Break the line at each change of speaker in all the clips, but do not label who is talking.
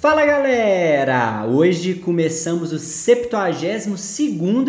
Fala galera! Hoje começamos o 72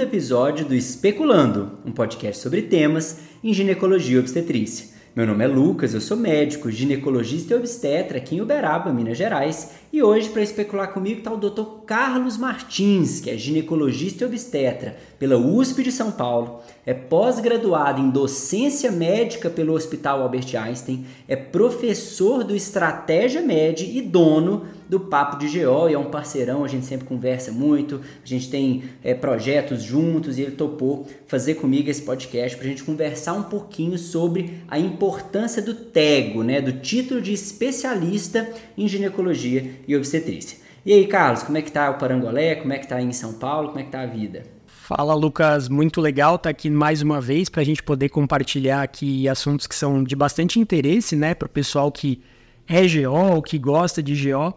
episódio do Especulando, um podcast sobre temas em ginecologia e obstetrícia. Meu nome é Lucas, eu sou médico, ginecologista e obstetra aqui em Uberaba, Minas Gerais, e hoje para especular comigo está o Dr. Carlos Martins, que é ginecologista e obstetra pela USP de São Paulo, é pós-graduado em docência médica pelo Hospital Albert Einstein, é professor do Estratégia Med e dono do Papo de GO, e é um parceirão, a gente sempre conversa muito, a gente tem é, projetos juntos e ele topou fazer comigo esse podcast para a gente conversar um pouquinho sobre a importância do TEGO, né, do título de especialista em ginecologia e obstetrícia. E aí, Carlos, como é que tá o Parangolé? Como é que tá aí em São Paulo? Como é que tá a vida?
Fala, Lucas. Muito legal estar tá aqui mais uma vez para a gente poder compartilhar aqui assuntos que são de bastante interesse, né, para o pessoal que é GO ou que gosta de GO.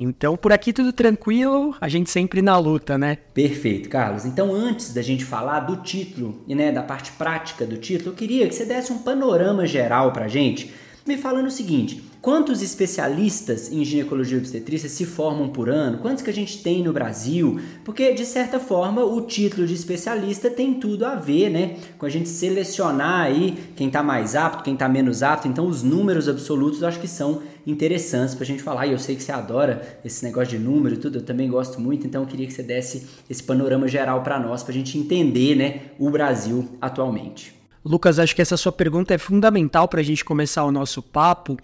Então, por aqui tudo tranquilo, a gente sempre na luta, né?
Perfeito, Carlos. Então, antes da gente falar do título e né, da parte prática do título, eu queria que você desse um panorama geral para a gente, me falando o seguinte: Quantos especialistas em ginecologia e obstetrícia se formam por ano? Quantos que a gente tem no Brasil? Porque, de certa forma, o título de especialista tem tudo a ver, né? Com a gente selecionar aí quem está mais apto, quem está menos apto. Então, os números absolutos eu acho que são interessantes para a gente falar. E eu sei que você adora esse negócio de número e tudo, eu também gosto muito. Então, eu queria que você desse esse panorama geral para nós, para a gente entender, né, o Brasil atualmente.
Lucas, acho que essa sua pergunta é fundamental para a gente começar o nosso papo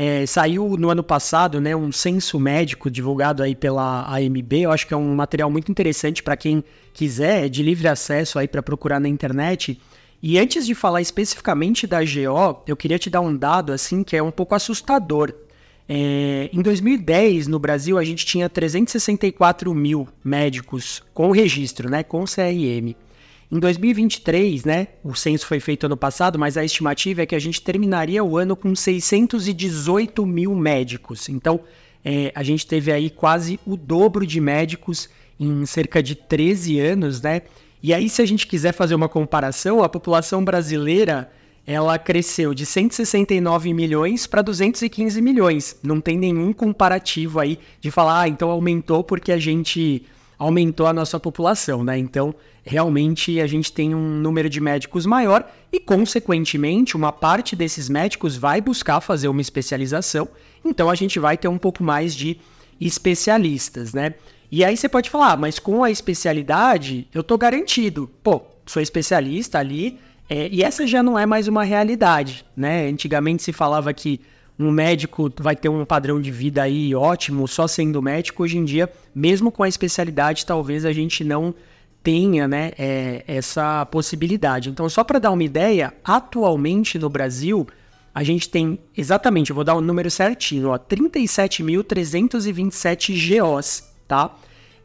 é, saiu no ano passado, né, um censo médico divulgado aí pela AMB. Eu acho que é um material muito interessante para quem quiser, é de livre acesso aí para procurar na internet. E antes de falar especificamente da GO, eu queria te dar um dado assim que é um pouco assustador. É, em 2010, no Brasil, a gente tinha 364 mil médicos com registro, né, com CRM. Em 2023, né, o censo foi feito ano passado, mas a estimativa é que a gente terminaria o ano com 618 mil médicos. Então, é, a gente teve aí quase o dobro de médicos em cerca de 13 anos, né? E aí, se a gente quiser fazer uma comparação, a população brasileira ela cresceu de 169 milhões para 215 milhões. Não tem nenhum comparativo aí de falar, ah, então aumentou porque a gente aumentou a nossa população, né? Então, realmente a gente tem um número de médicos maior e, consequentemente, uma parte desses médicos vai buscar fazer uma especialização. Então, a gente vai ter um pouco mais de especialistas, né? E aí você pode falar, ah, mas com a especialidade eu tô garantido. Pô, sou especialista ali, é, e essa já não é mais uma realidade, né? Antigamente se falava que um médico vai ter um padrão de vida aí ótimo só sendo médico. Hoje em dia, mesmo com a especialidade, talvez a gente não tenha né, é, essa possibilidade. Então, só para dar uma ideia, atualmente no Brasil, a gente tem exatamente, vou dar o um número certinho, 37.327 GOs, tá?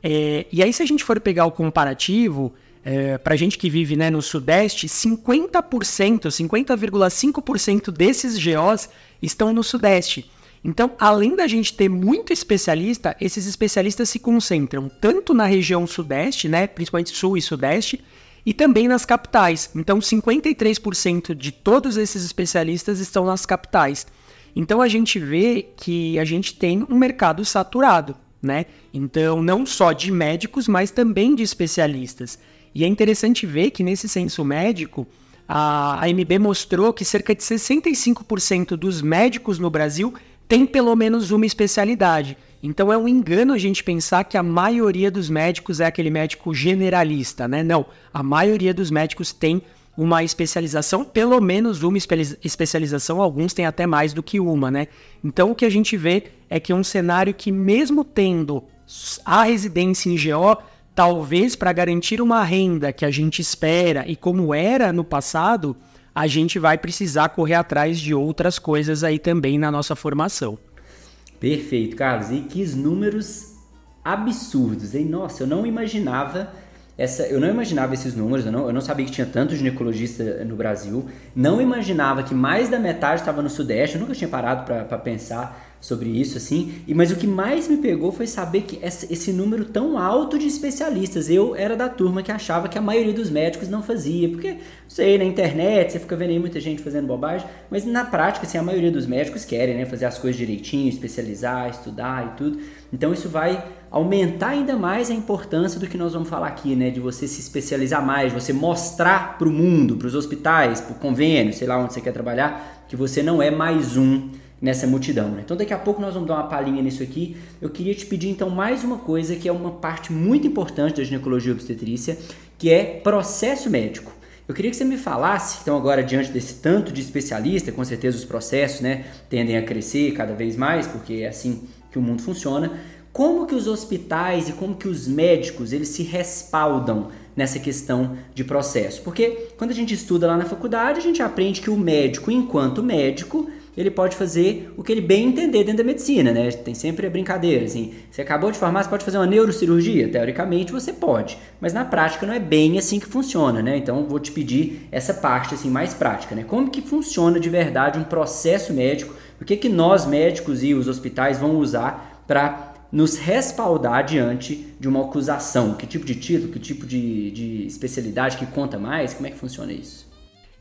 É, e aí, se a gente for pegar o comparativo, é, para gente que vive né, no Sudeste, 50%, 50,5% desses GOs estão no Sudeste. Então, além da gente ter muito especialista, esses especialistas se concentram tanto na região Sudeste, né, principalmente Sul e Sudeste, e também nas capitais. Então, 53% de todos esses especialistas estão nas capitais. Então, a gente vê que a gente tem um mercado saturado, né? Então, não só de médicos, mas também de especialistas. E é interessante ver que nesse censo médico, a AMB mostrou que cerca de 65% dos médicos no Brasil tem pelo menos uma especialidade. Então é um engano a gente pensar que a maioria dos médicos é aquele médico generalista, né? Não, a maioria dos médicos tem uma especialização, pelo menos uma especialização, alguns têm até mais do que uma, né? Então o que a gente vê é que é um cenário que mesmo tendo a residência em GO, talvez para garantir uma renda que a gente espera e como era no passado, a gente vai precisar correr atrás de outras coisas aí também na nossa formação.
Perfeito, Carlos. E que números absurdos, hein? Nossa, eu não imaginava essa, eu não imaginava esses números, eu não, eu não sabia que tinha tanto ginecologista no Brasil, não imaginava que mais da metade estava no Sudeste, eu nunca tinha parado para pensar sobre isso, assim. E, mas o que mais me pegou foi saber que esse número tão alto de especialistas. Eu era da turma que achava que a maioria dos médicos não fazia, porque, não sei, na internet você fica vendo aí muita gente fazendo bobagem, mas na prática, assim, a maioria dos médicos querem, né, fazer as coisas direitinho, especializar, estudar e tudo. Então isso vai aumentar ainda mais a importância do que nós vamos falar aqui, né, de você se especializar mais, você mostrar para o mundo, para os hospitais, para o convênio, sei lá onde você quer trabalhar, que você não é mais um nessa multidão. Né? Então daqui a pouco nós vamos dar uma palhinha nisso aqui. Eu queria te pedir então mais uma coisa que é uma parte muito importante da ginecologia obstetrícia, que é processo médico. Eu queria que você me falasse, então agora diante desse tanto de especialista, com certeza os processos né, tendem a crescer cada vez mais, porque é assim que o mundo funciona, como que os hospitais e como que os médicos eles se respaldam nessa questão de processo? Porque quando a gente estuda lá na faculdade, a gente aprende que o médico, enquanto médico, ele pode fazer o que ele bem entender dentro da medicina, né? Tem sempre a brincadeira, assim, você acabou de formar, você pode fazer uma neurocirurgia? Teoricamente você pode, mas na prática não é bem assim que funciona, né? Então vou te pedir essa parte assim mais prática, né? Como que funciona de verdade um processo médico? O que que nós médicos e os hospitais vão usar para nos respaldar diante de uma acusação? Que tipo de título, que tipo de, de especialidade que conta mais? Como é que funciona isso?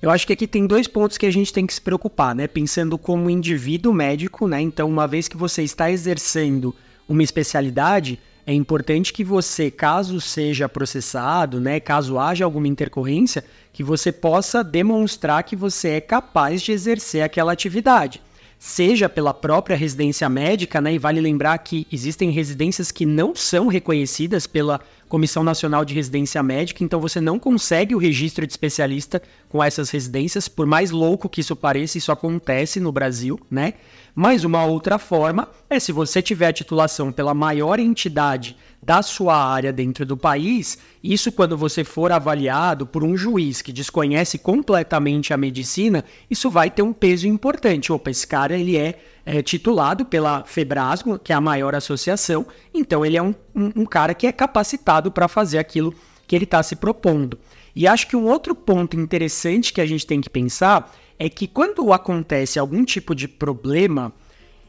Eu acho que aqui tem dois pontos que a gente tem que se preocupar, né? Pensando como indivíduo médico, né? Então, uma vez que você está exercendo uma especialidade, é importante que você, caso seja processado, né, caso haja alguma intercorrência, que você possa demonstrar que você é capaz de exercer aquela atividade seja pela própria residência médica, né? E vale lembrar que existem residências que não são reconhecidas pela Comissão Nacional de Residência Médica, então você não consegue o registro de especialista com essas residências, por mais louco que isso pareça, isso acontece no Brasil, né? Mas uma outra forma é se você tiver a titulação pela maior entidade da sua área dentro do país, isso quando você for avaliado por um juiz que desconhece completamente a medicina, isso vai ter um peso importante. Opa, esse cara ele é, é titulado pela Febrasgo, que é a maior associação, então ele é um, um, um cara que é capacitado para fazer aquilo que ele está se propondo. E acho que um outro ponto interessante que a gente tem que pensar é que quando acontece algum tipo de problema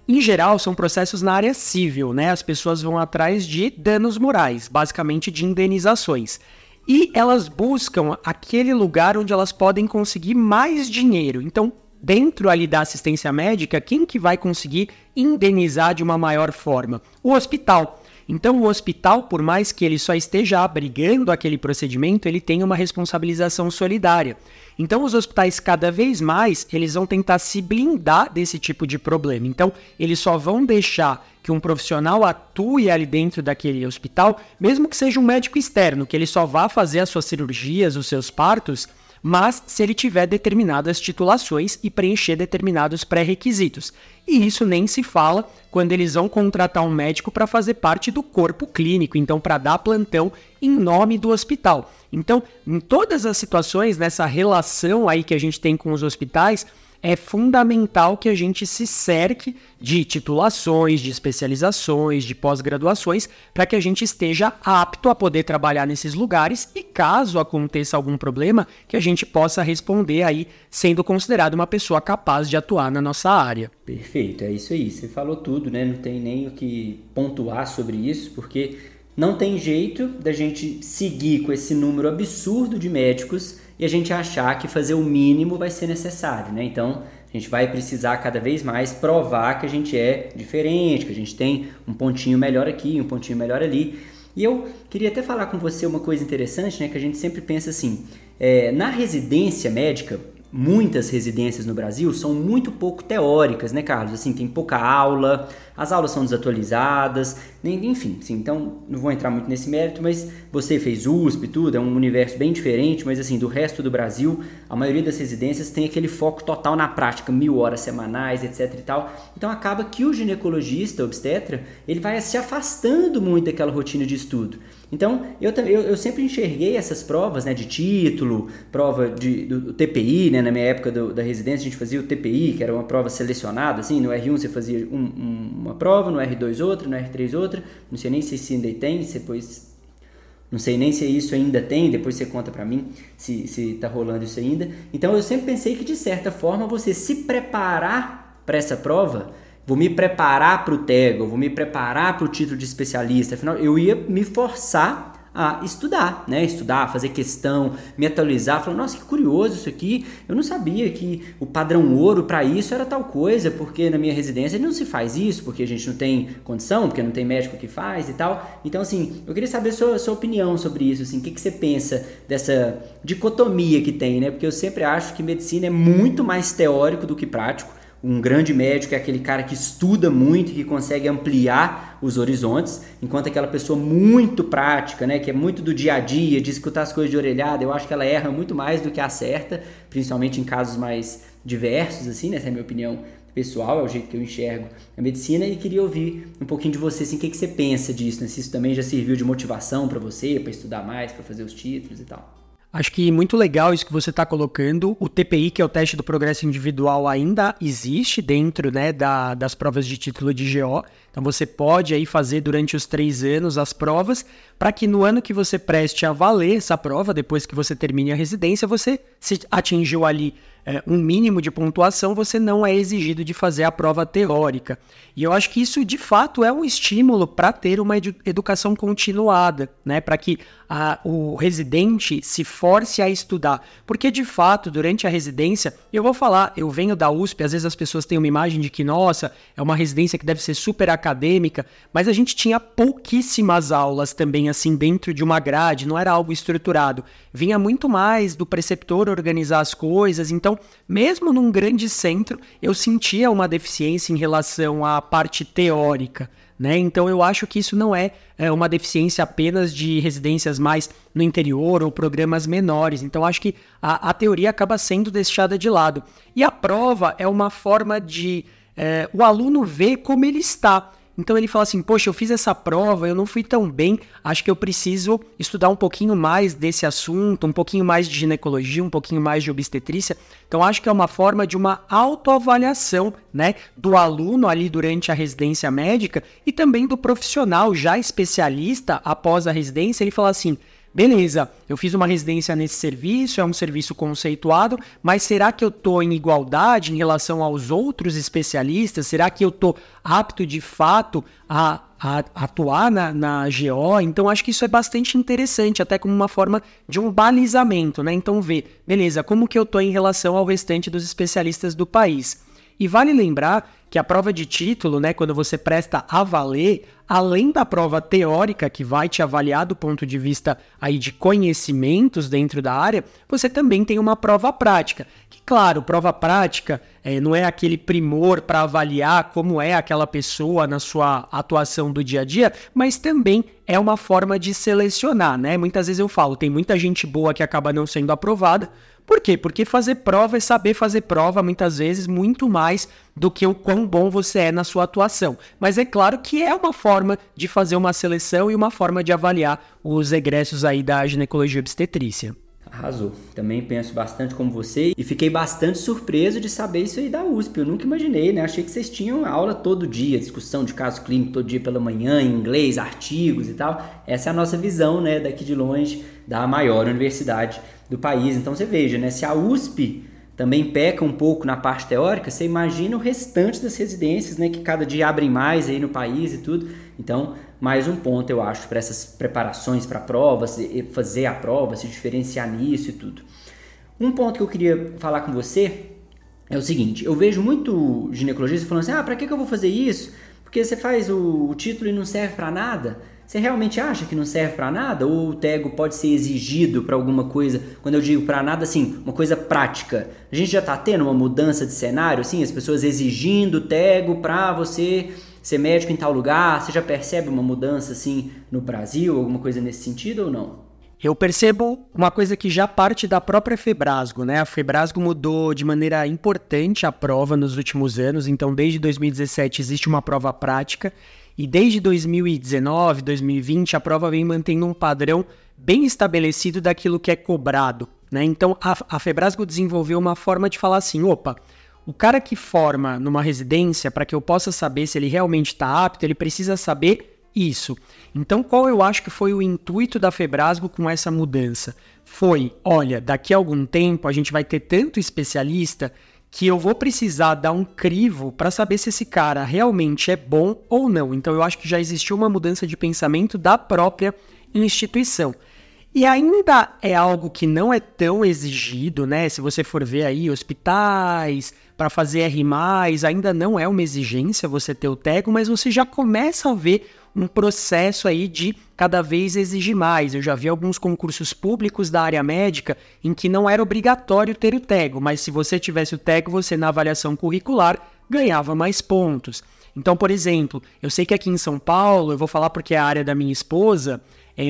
em geral, são processos na área civil, né? As pessoas vão atrás de danos morais, basicamente de indenizações. E elas buscam aquele lugar onde elas podem conseguir mais dinheiro. Então, dentro ali da assistência médica, quem que vai conseguir indenizar de uma maior forma? O hospital. Então, o hospital, por mais que ele só esteja abrigando aquele procedimento, ele tem uma responsabilização solidária. Então, os hospitais, cada vez mais, eles vão tentar se blindar desse tipo de problema. Então, eles só vão deixar que um profissional atue ali dentro daquele hospital, mesmo que seja um médico externo, que ele só vá fazer as suas cirurgias, os seus partos, mas se ele tiver determinadas titulações e preencher determinados pré-requisitos. E isso nem se fala quando eles vão contratar um médico para fazer parte do corpo clínico, então para dar plantão em nome do hospital. Então, em todas as situações, nessa relação aí que a gente tem com os hospitais, é fundamental que a gente se cerque de titulações, de especializações, de pós-graduações, para que a gente esteja apto a poder trabalhar nesses lugares e, caso aconteça algum problema, que a gente possa responder aí, sendo considerado uma pessoa capaz de atuar na nossa área.
Perfeito, é isso aí. Você falou tudo, né? Não tem nem o que pontuar sobre isso, porque não tem jeito da gente seguir com esse número absurdo de médicos a gente achar que fazer o mínimo vai ser necessário, né? Então, a gente vai precisar cada vez mais provar que a gente é diferente, que a gente tem um pontinho melhor aqui, um pontinho melhor ali. E eu queria até falar com você uma coisa interessante, né? Que a gente sempre pensa assim, é, na residência médica, muitas residências no Brasil são muito pouco teóricas, né, Carlos? Assim, tem pouca aula, as aulas são desatualizadas, enfim, assim, então não vou entrar muito nesse mérito, mas você fez USP e tudo, é um universo bem diferente, mas assim, do resto do Brasil, a maioria das residências tem aquele foco total na prática, mil horas semanais, etc e tal. Então acaba que o ginecologista, obstetra, ele vai se afastando muito daquela rotina de estudo. Então, eu, eu, eu sempre enxerguei essas provas né, de título, prova de, do, do TPI, né, na minha época do, da residência a gente fazia o TPI, que era uma prova selecionada, assim, no R1 você fazia um, um, uma prova, no R2 outra, no R3 outra, não sei nem se isso ainda tem, depois... Não sei nem se isso ainda tem, depois você conta para mim se, se tá rolando isso ainda. Então eu sempre pensei que de certa forma você se preparar para essa prova vou me preparar para o TEGO, vou me preparar para o título de especialista. Afinal, eu ia me forçar a estudar, né? Estudar, fazer questão, me atualizar, nossa, que curioso isso aqui. Eu não sabia que o padrão ouro para isso era tal coisa, porque na minha residência não se faz isso, porque a gente não tem condição, porque não tem médico que faz e tal. Então, assim, eu queria saber a sua, a sua opinião sobre isso, assim, o que, que você pensa dessa dicotomia que tem, né? Porque eu sempre acho que medicina é muito mais teórico do que prático um grande médico é aquele cara que estuda muito e que consegue ampliar os horizontes, enquanto aquela pessoa muito prática, né, que é muito do dia a dia, de escutar as coisas de orelhada, eu acho que ela erra muito mais do que acerta, principalmente em casos mais diversos, assim, né, essa é a minha opinião pessoal, é o jeito que eu enxergo a medicina e queria ouvir um pouquinho de você, assim, o que, que você pensa disso, né? se isso também já serviu de motivação para você, para estudar mais, para fazer os títulos e tal.
Acho que muito legal isso que você está colocando. O TPI, que é o teste do progresso individual, ainda existe dentro né, da, das provas de título de GO. Então você pode aí fazer durante os três anos as provas, para que no ano que você preste a valer essa prova, depois que você termine a residência, você se atingiu ali é, um mínimo de pontuação, você não é exigido de fazer a prova teórica. E eu acho que isso de fato é um estímulo para ter uma edu educação continuada, né? Para que a, o residente se force a estudar. Porque de fato, durante a residência, eu vou falar, eu venho da USP, às vezes as pessoas têm uma imagem de que, nossa, é uma residência que deve ser super acadêmica, mas a gente tinha pouquíssimas aulas também assim dentro de uma grade, não era algo estruturado. Vinha muito mais do preceptor organizar as coisas, então então, mesmo num grande centro, eu sentia uma deficiência em relação à parte teórica. Né? Então eu acho que isso não é, é, uma deficiência apenas de residências mais no interior ou programas menores. Então acho que a, a teoria acaba sendo deixada de lado. E a prova é uma forma de é, o aluno ver como ele está. Então ele fala assim: Poxa, eu fiz essa prova, eu não fui tão bem, acho que eu preciso estudar um pouquinho mais desse assunto, um pouquinho mais de ginecologia, um pouquinho mais de obstetrícia. Então acho que é uma forma de uma autoavaliação, né, do aluno ali durante a residência médica e também do profissional já especialista após a residência. Ele fala assim: Beleza, eu fiz uma residência nesse serviço, é um serviço conceituado, mas será que eu estou em igualdade em relação aos outros especialistas? Será que eu estou apto de fato a, a, a atuar na, na GO? Então acho que isso é bastante interessante, até como uma forma de um balizamento, né? Então ver, beleza, como que eu estou em relação ao restante dos especialistas do país? E vale lembrar que a prova de título, né, quando você presta a valer, além da prova teórica que vai te avaliar do ponto de vista aí de conhecimentos dentro da área, você também tem uma prova prática. Que claro, prova prática é, não é aquele primor para avaliar como é aquela pessoa na sua atuação do dia a dia, mas também é uma forma de selecionar, né? Muitas vezes eu falo, tem muita gente boa que acaba não sendo aprovada por quê? Porque fazer prova é saber fazer prova muitas vezes muito mais do que o quão bom você é na sua atuação. Mas é claro que é uma forma de fazer uma seleção e uma forma de avaliar os egressos aí da ginecologia obstetrícia.
Arrasou. Também penso bastante como você e fiquei bastante surpreso de saber isso aí da USP. Eu nunca imaginei, né? Achei que vocês tinham aula todo dia, discussão de caso clínico todo dia pela manhã, em inglês, artigos e tal. Essa é a nossa visão, né, daqui de longe, da maior universidade do país. Então você veja, né, se a USP também peca um pouco na parte teórica, você imagina o restante das residências, né, que cada dia abrem mais aí no país e tudo. Então, mais um ponto eu acho para essas preparações para provas, fazer a prova, se diferenciar nisso e tudo. Um ponto que eu queria falar com você é o seguinte: eu vejo muito ginecologista falando assim, ah, para que, que eu vou fazer isso? Porque você faz o, o título e não serve para nada. Você realmente acha que não serve para nada? Ou o tego pode ser exigido para alguma coisa? Quando eu digo para nada, assim, uma coisa prática. A gente já está tendo uma mudança de cenário, assim, as pessoas exigindo o tego para você ser médico em tal lugar. Você já percebe uma mudança, assim, no Brasil, alguma coisa nesse sentido ou não?
Eu percebo uma coisa que já parte da própria Febrasgo, né? A Febrasgo mudou de maneira importante a prova nos últimos anos, então desde 2017 existe uma prova prática e desde 2019, 2020, a prova vem mantendo um padrão bem estabelecido daquilo que é cobrado. Né? Então, a, a Febrasgo desenvolveu uma forma de falar assim: opa, o cara que forma numa residência, para que eu possa saber se ele realmente está apto, ele precisa saber isso. Então, qual eu acho que foi o intuito da Febrasgo com essa mudança? Foi, olha, daqui a algum tempo a gente vai ter tanto especialista que eu vou precisar dar um crivo para saber se esse cara realmente é bom ou não. Então eu acho que já existiu uma mudança de pensamento da própria instituição. E ainda é algo que não é tão exigido, né? Se você for ver aí hospitais para fazer R+, ainda não é uma exigência você ter o TEGO, mas você já começa a ver um processo aí de cada vez exigir mais. Eu já vi alguns concursos públicos da área médica em que não era obrigatório ter o TEGO, mas se você tivesse o TEGO, você na avaliação curricular ganhava mais pontos. Então, por exemplo, eu sei que aqui em São Paulo, eu vou falar porque é a área da minha esposa,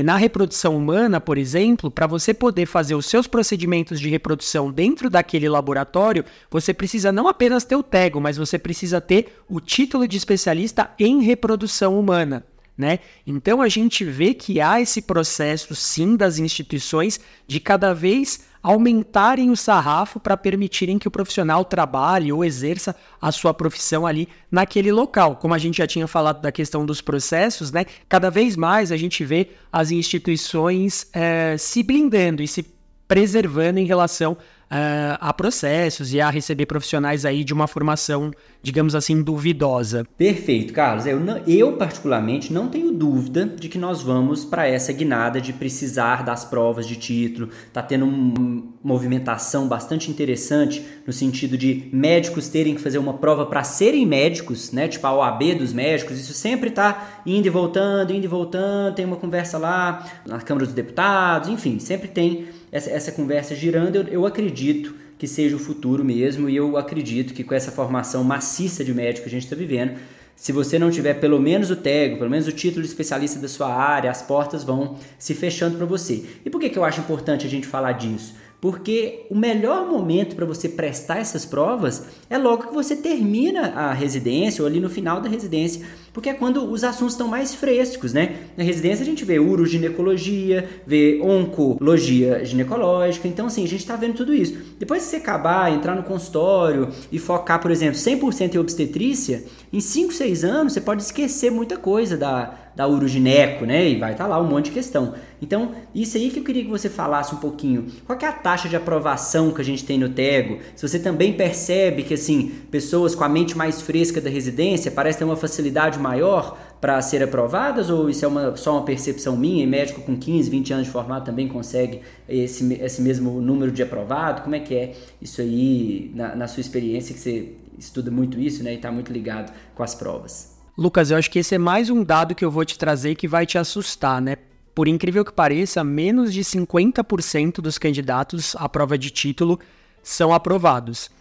na reprodução humana, por exemplo, para você poder fazer os seus procedimentos de reprodução dentro daquele laboratório, você precisa não apenas ter o TEGO, mas você precisa ter o título de especialista em reprodução humana né? Então a gente vê que há esse processo sim das instituições de cada vez aumentarem o sarrafo para permitirem que o profissional trabalhe ou exerça a sua profissão ali naquele local. Como a gente já tinha falado da questão dos processos, né? Cada vez mais a gente vê as instituições é, se blindando e se preservando em relação uh, a processos e a receber profissionais aí de uma formação, digamos assim, duvidosa.
Perfeito, Carlos. Eu, não, eu particularmente não tenho dúvida de que nós vamos para essa guinada de precisar das provas de título. Tá tendo uma movimentação bastante interessante no sentido de médicos terem que fazer uma prova para serem médicos, né? Tipo a OAB dos médicos. Isso sempre está indo e voltando, indo e voltando. Tem uma conversa lá na Câmara dos Deputados, enfim, sempre tem essa, essa conversa girando, eu, eu acredito que seja o futuro mesmo e eu acredito que com essa formação maciça de médico que a gente está vivendo, se você não tiver pelo menos o TEG, pelo menos o título de especialista da sua área, as portas vão se fechando para você. E por que, que eu acho importante a gente falar disso? Porque o melhor momento para você prestar essas provas é logo que você termina a residência ou ali no final da residência porque é quando os assuntos estão mais frescos, né? Na residência a gente vê uroginecologia, vê oncologia ginecológica, então assim, a gente está vendo tudo isso. Depois que você acabar, entrar no consultório e focar, por exemplo, 100% em obstetrícia, em 5, 6 anos você pode esquecer muita coisa da, da urogineco, né? E vai estar tá lá um monte de questão. Então, isso aí que eu queria que você falasse um pouquinho. Qual é a taxa de aprovação que a gente tem no TEGO? Se você também percebe que, assim, pessoas com a mente mais fresca da residência parecem ter uma facilidade maior para ser aprovadas ou isso é uma, só uma percepção minha e médico com 15, 20 anos de formado também consegue esse, esse mesmo número de aprovado? Como é que é isso aí na, na sua experiência que você estuda muito isso né, e está muito ligado com as provas?
Lucas, eu acho que esse é mais um dado que eu vou te trazer que vai te assustar, né? Por incrível que pareça, menos de 50% dos candidatos à prova de título são aprovados.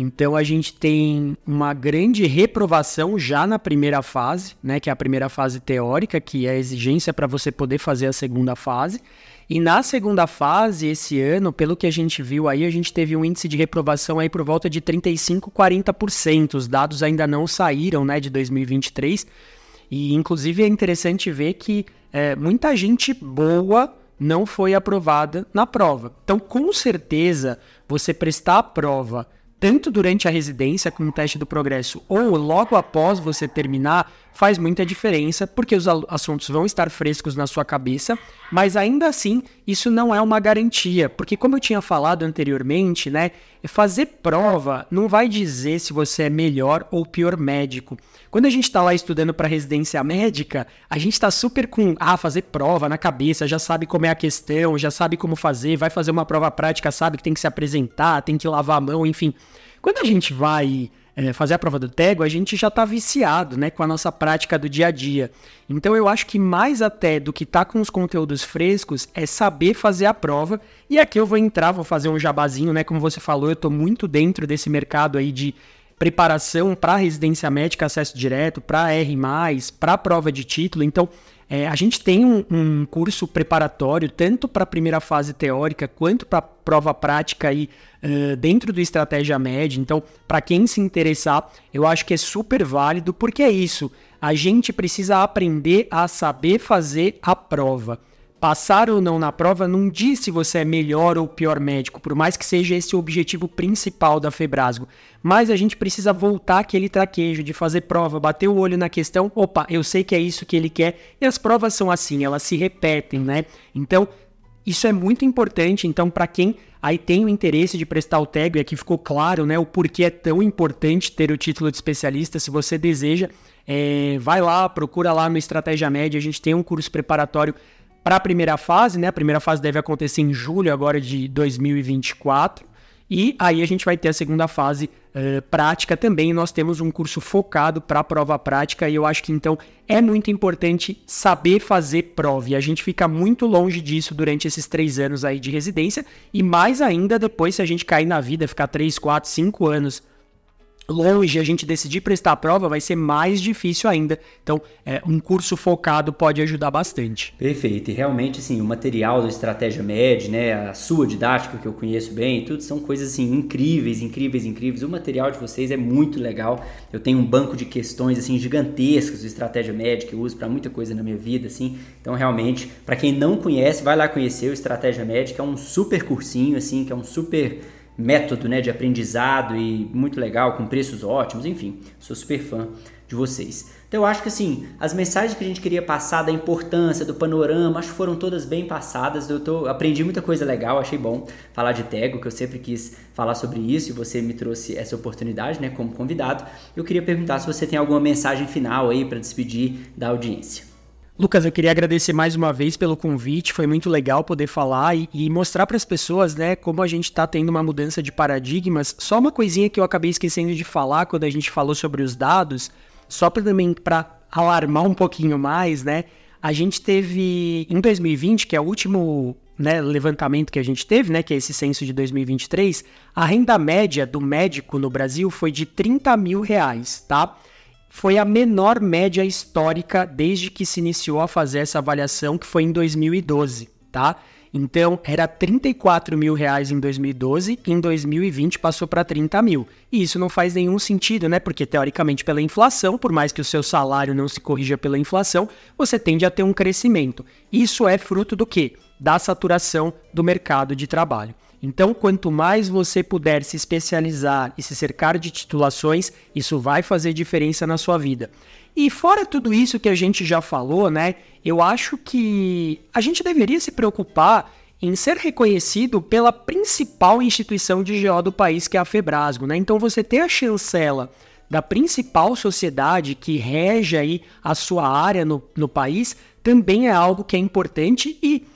Então a gente tem uma grande reprovação já na primeira fase, né, que é a primeira fase teórica, que é a exigência para você poder fazer a segunda fase. E na segunda fase, esse ano, pelo que a gente viu aí, a gente teve um índice de reprovação aí por volta de 35, 40%. Os dados ainda não saíram, né, de 2023. E inclusive é interessante ver que é, muita gente boa não foi aprovada na prova. Então, com certeza, você prestar a prova tanto durante a residência como o teste do progresso ou logo após você terminar, faz muita diferença, porque os assuntos vão estar frescos na sua cabeça, mas ainda assim, isso não é uma garantia, porque como eu tinha falado anteriormente, né, fazer prova não vai dizer se você é melhor ou pior médico. Quando a gente está lá estudando para residência médica, a gente está super com, ah, fazer prova na cabeça, já sabe como é a questão, já sabe como fazer, vai fazer uma prova prática, sabe que tem que se apresentar, tem que lavar a mão, enfim. Quando a gente vai é, fazer a prova do Tego, a gente já está viciado né, com a nossa prática do dia a dia. Então eu acho que mais até do que tá com os conteúdos frescos é saber fazer a prova. E aqui eu vou entrar, vou fazer um jabazinho, né? Como você falou, eu estou muito dentro desse mercado aí de preparação para residência médica, acesso direto, para R+, para prova de título. Então, é, a gente tem um, um curso preparatório tanto para a primeira fase teórica quanto para a prova prática aí, uh, dentro do Estratégia Média. Então, para quem se interessar, eu acho que é super válido, porque é isso. A gente precisa aprender a saber fazer a prova passar ou não na prova não diz se você é melhor ou pior médico, por mais que seja esse o objetivo principal da Febrasgo. Mas a gente precisa voltar aquele traquejo de fazer prova, bater o olho na questão, opa, eu sei que é isso que ele quer, e as provas são assim, elas se repetem, né? Então, isso é muito importante, então, para quem aí tem o interesse de prestar o TEG, e aqui ficou claro né, o porquê é tão importante ter o título de especialista, se você deseja, é, vai lá, procura lá no Estratégia Média, a gente tem um curso preparatório para a primeira fase, né? A primeira fase deve acontecer em julho agora de 2024. E aí a gente vai ter a segunda fase uh, prática também. Nós temos um curso focado para a prova prática e eu acho que então é muito importante saber fazer prova. E a gente fica muito longe disso durante esses três anos aí de residência e mais ainda depois se a gente cair na vida, ficar três, quatro, cinco anos longe a gente decidir prestar a prova, vai ser mais difícil ainda. Então, é, um curso focado pode ajudar bastante.
Perfeito. E realmente, assim, o material do Estratégia Med, né, a sua didática que eu conheço bem, tudo são coisas assim incríveis, incríveis, incríveis. O material de vocês é muito legal. Eu tenho um banco de questões assim gigantescos do Estratégia Med que eu uso para muita coisa na minha vida, assim. Então, realmente, para quem não conhece, vai lá conhecer o Estratégia Med, que é um super cursinho assim, que é um super método né, de aprendizado e muito legal, com preços ótimos, enfim, sou super fã de vocês. Então eu acho que assim, as mensagens que a gente queria passar da importância, do panorama, acho que foram todas bem passadas. Eu tô, aprendi muita coisa legal, achei bom falar de Tego, que eu sempre quis falar sobre isso e você me trouxe essa oportunidade, né, como convidado. Eu queria perguntar se você tem alguma mensagem final aí para despedir da audiência.
Lucas, eu queria agradecer mais uma vez pelo convite. Foi muito legal poder falar e, e mostrar para as pessoas, né, como a gente está tendo uma mudança de paradigmas. Só uma coisinha que eu acabei esquecendo de falar quando a gente falou sobre os dados, só para também para alarmar um pouquinho mais, né? A gente teve em 2020, que é o último né, levantamento que a gente teve, né, que é esse censo de 2023, a renda média do médico no Brasil foi de 30 mil reais, tá? Foi a menor média histórica desde que se iniciou a fazer essa avaliação, que foi em 2012, tá? Então, era 34 mil reais em 2012, em 2020 passou para 30 mil. E isso não faz nenhum sentido, né? Porque, teoricamente, pela inflação, por mais que o seu salário não se corrija pela inflação, você tende a ter um crescimento. Isso é fruto do quê? Da saturação do mercado de trabalho. Então, quanto mais você puder se especializar e se cercar de titulações, isso vai fazer diferença na sua vida. E fora tudo isso que a gente já falou, né? Eu acho que a gente deveria se preocupar em ser reconhecido pela principal instituição de GO do país, que é a Febrasgo, né? Então, você ter a chancela da principal sociedade que rege aí a sua área no, no país também é algo que é importante e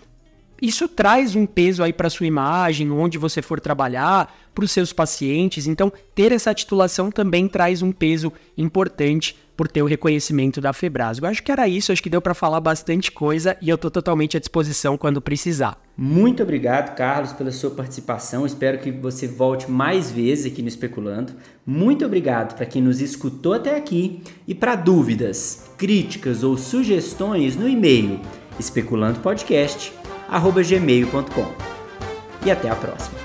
isso traz um peso aí para sua imagem, onde você for trabalhar, para os seus pacientes. Então, ter essa titulação também traz um peso importante por ter o reconhecimento da Febrasgo. Acho que era isso, acho que deu para falar bastante coisa e eu estou totalmente à disposição quando precisar.
Muito obrigado, Carlos, pela sua participação. Espero que você volte mais vezes aqui no Especulando. Muito obrigado para quem nos escutou até aqui e para dúvidas, críticas ou sugestões no e-mail especulandopodcast.com gmail.com. E até a próxima.